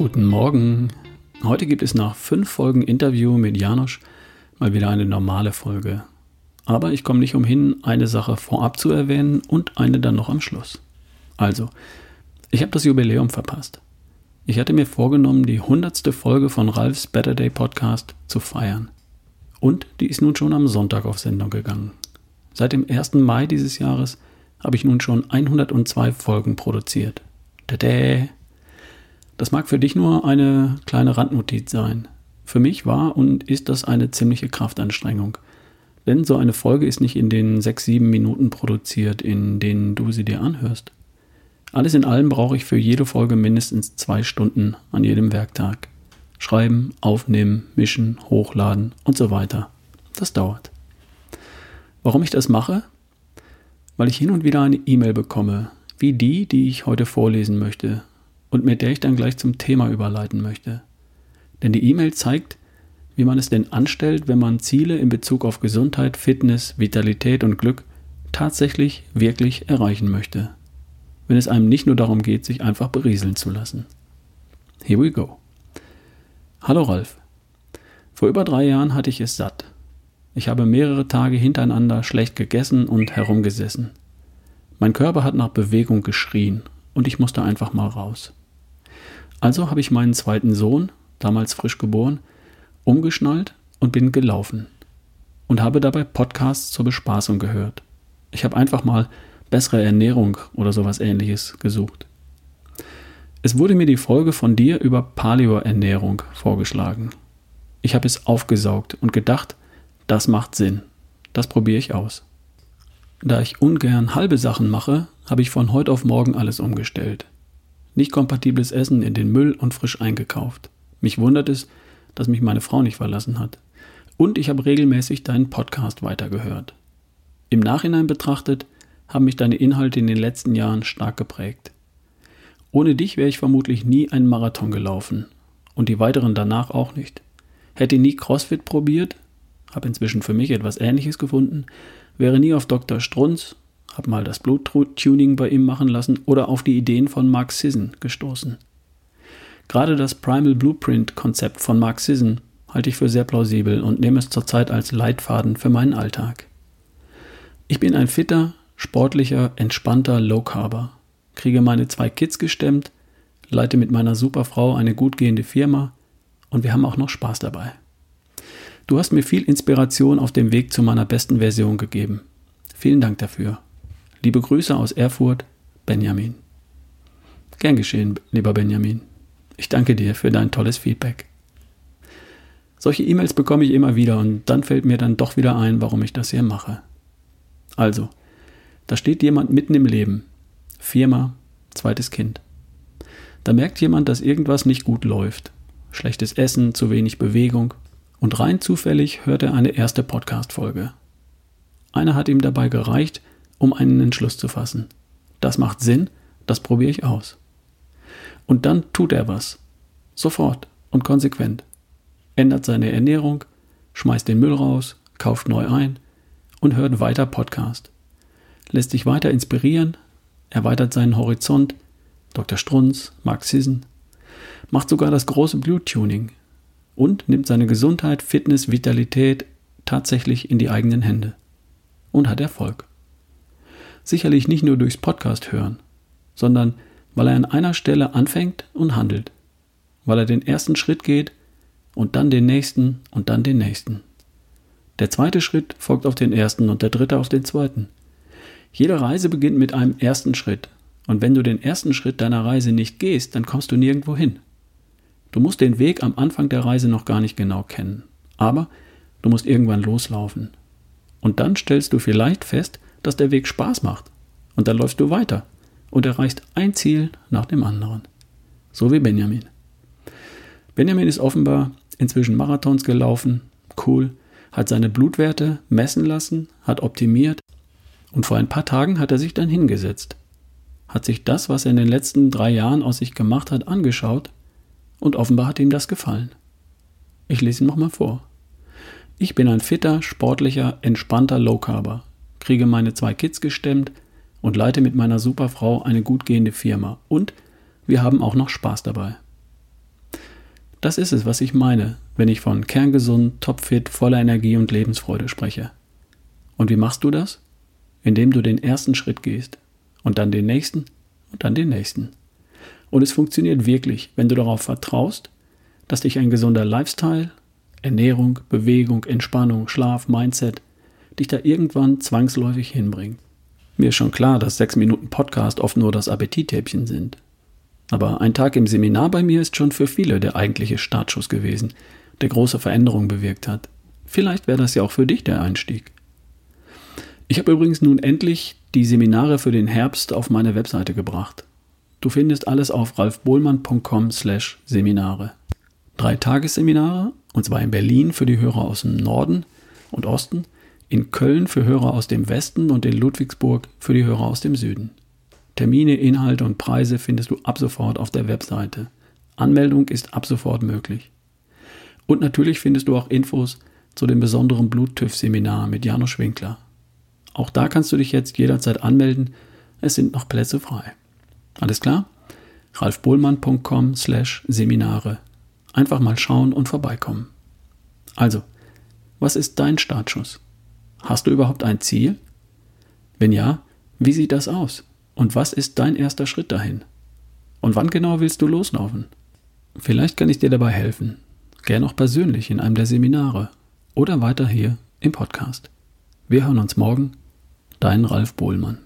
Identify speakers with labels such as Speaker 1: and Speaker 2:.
Speaker 1: Morgen. Heute gibt es nach fünf Folgen Interview mit Janosch mal wieder eine normale Folge. Aber ich komme nicht umhin, eine Sache vorab zu erwähnen und eine dann noch am Schluss. Also, ich habe das Jubiläum verpasst. Ich hatte mir vorgenommen, die hundertste Folge von Ralfs Better Day Podcast zu feiern. Und die ist nun schon am Sonntag auf Sendung gegangen. Seit dem 1. Mai dieses Jahres habe ich nun schon 102 Folgen produziert. Tada! Das mag für dich nur eine kleine Randnotiz sein. Für mich war und ist das eine ziemliche Kraftanstrengung. Denn so eine Folge ist nicht in den sechs, sieben Minuten produziert, in denen du sie dir anhörst. Alles in allem brauche ich für jede Folge mindestens zwei Stunden an jedem Werktag. Schreiben, aufnehmen, mischen, hochladen und so weiter. Das dauert. Warum ich das mache? Weil ich hin und wieder eine E-Mail bekomme, wie die, die ich heute vorlesen möchte, und mit der ich dann gleich zum Thema überleiten möchte. Denn die E-Mail zeigt, wie man es denn anstellt, wenn man Ziele in Bezug auf Gesundheit, Fitness, Vitalität und Glück tatsächlich wirklich erreichen möchte. Wenn es einem nicht nur darum geht, sich einfach berieseln zu lassen. Here we go. Hallo Ralf. Vor über drei Jahren hatte ich es satt. Ich habe mehrere Tage hintereinander schlecht gegessen und herumgesessen. Mein Körper hat nach Bewegung geschrien und ich musste einfach mal raus. Also habe ich meinen zweiten Sohn, damals frisch geboren, umgeschnallt und bin gelaufen. Und habe dabei Podcasts zur Bespaßung gehört. Ich habe einfach mal bessere Ernährung oder sowas ähnliches gesucht. Es wurde mir die Folge von dir über Paleo-Ernährung vorgeschlagen. Ich habe es aufgesaugt und gedacht, das macht Sinn. Das probiere ich aus. Da ich ungern halbe Sachen mache, habe ich von heute auf morgen alles umgestellt nicht kompatibles Essen in den Müll und frisch eingekauft. Mich wundert es, dass mich meine Frau nicht verlassen hat. Und ich habe regelmäßig deinen Podcast weitergehört. Im Nachhinein betrachtet haben mich deine Inhalte in den letzten Jahren stark geprägt. Ohne dich wäre ich vermutlich nie einen Marathon gelaufen und die weiteren danach auch nicht. Hätte nie CrossFit probiert, habe inzwischen für mich etwas Ähnliches gefunden, wäre nie auf Dr. Strunz habe mal das Bluttuning bei ihm machen lassen oder auf die Ideen von Mark Sisson gestoßen. Gerade das Primal Blueprint Konzept von Mark Sisson halte ich für sehr plausibel und nehme es zurzeit als Leitfaden für meinen Alltag. Ich bin ein fitter, sportlicher, entspannter Low Carber, kriege meine zwei Kids gestemmt, leite mit meiner Superfrau eine gut gehende Firma und wir haben auch noch Spaß dabei. Du hast mir viel Inspiration auf dem Weg zu meiner besten Version gegeben. Vielen Dank dafür. Liebe Grüße aus Erfurt, Benjamin. Gern geschehen, lieber Benjamin. Ich danke dir für dein tolles Feedback. Solche E-Mails bekomme ich immer wieder und dann fällt mir dann doch wieder ein, warum ich das hier mache. Also, da steht jemand mitten im Leben. Firma, zweites Kind. Da merkt jemand, dass irgendwas nicht gut läuft. Schlechtes Essen, zu wenig Bewegung. Und rein zufällig hört er eine erste Podcast-Folge. Einer hat ihm dabei gereicht, um einen Entschluss zu fassen. Das macht Sinn, das probiere ich aus. Und dann tut er was. Sofort und konsequent. Ändert seine Ernährung, schmeißt den Müll raus, kauft neu ein und hört weiter Podcast. Lässt sich weiter inspirieren, erweitert seinen Horizont, Dr. Strunz, Sisson, macht sogar das große Bluttuning und nimmt seine Gesundheit, Fitness, Vitalität tatsächlich in die eigenen Hände und hat Erfolg. Sicherlich nicht nur durchs Podcast hören, sondern weil er an einer Stelle anfängt und handelt, weil er den ersten Schritt geht und dann den nächsten und dann den nächsten. Der zweite Schritt folgt auf den ersten und der dritte auf den zweiten. Jede Reise beginnt mit einem ersten Schritt. Und wenn du den ersten Schritt deiner Reise nicht gehst, dann kommst du nirgendwo hin. Du musst den Weg am Anfang der Reise noch gar nicht genau kennen. Aber du musst irgendwann loslaufen. Und dann stellst du vielleicht fest, dass der Weg Spaß macht. Und dann läufst du weiter und erreichst ein Ziel nach dem anderen. So wie Benjamin. Benjamin ist offenbar inzwischen Marathons gelaufen, cool, hat seine Blutwerte messen lassen, hat optimiert und vor ein paar Tagen hat er sich dann hingesetzt, hat sich das, was er in den letzten drei Jahren aus sich gemacht hat, angeschaut und offenbar hat ihm das gefallen. Ich lese ihn nochmal vor. Ich bin ein fitter, sportlicher, entspannter Low-Carber kriege meine zwei Kids gestemmt und leite mit meiner Superfrau eine gut gehende Firma. Und wir haben auch noch Spaß dabei. Das ist es, was ich meine, wenn ich von kerngesund, topfit, voller Energie und Lebensfreude spreche. Und wie machst du das? Indem du den ersten Schritt gehst und dann den nächsten und dann den nächsten. Und es funktioniert wirklich, wenn du darauf vertraust, dass dich ein gesunder Lifestyle, Ernährung, Bewegung, Entspannung, Schlaf, Mindset dich da irgendwann zwangsläufig hinbringt. Mir ist schon klar, dass sechs Minuten Podcast oft nur das Appetittäbchen sind. Aber ein Tag im Seminar bei mir ist schon für viele der eigentliche Startschuss gewesen, der große Veränderungen bewirkt hat. Vielleicht wäre das ja auch für dich der Einstieg. Ich habe übrigens nun endlich die Seminare für den Herbst auf meine Webseite gebracht. Du findest alles auf ralfbohlmann.com slash Seminare. Drei Tagesseminare, und zwar in Berlin für die Hörer aus dem Norden und Osten, in Köln für Hörer aus dem Westen und in Ludwigsburg für die Hörer aus dem Süden. Termine, Inhalte und Preise findest du ab sofort auf der Webseite. Anmeldung ist ab sofort möglich. Und natürlich findest du auch Infos zu dem besonderen Bluttüff-Seminar mit Janusz Winkler. Auch da kannst du dich jetzt jederzeit anmelden. Es sind noch Plätze frei. Alles klar? ralfbohlmann.com slash Seminare. Einfach mal schauen und vorbeikommen. Also, was ist dein Startschuss? Hast du überhaupt ein Ziel? Wenn ja, wie sieht das aus? Und was ist dein erster Schritt dahin? Und wann genau willst du loslaufen? Vielleicht kann ich dir dabei helfen. Gern auch persönlich in einem der Seminare oder weiter hier im Podcast. Wir hören uns morgen. Dein Ralf Bohlmann.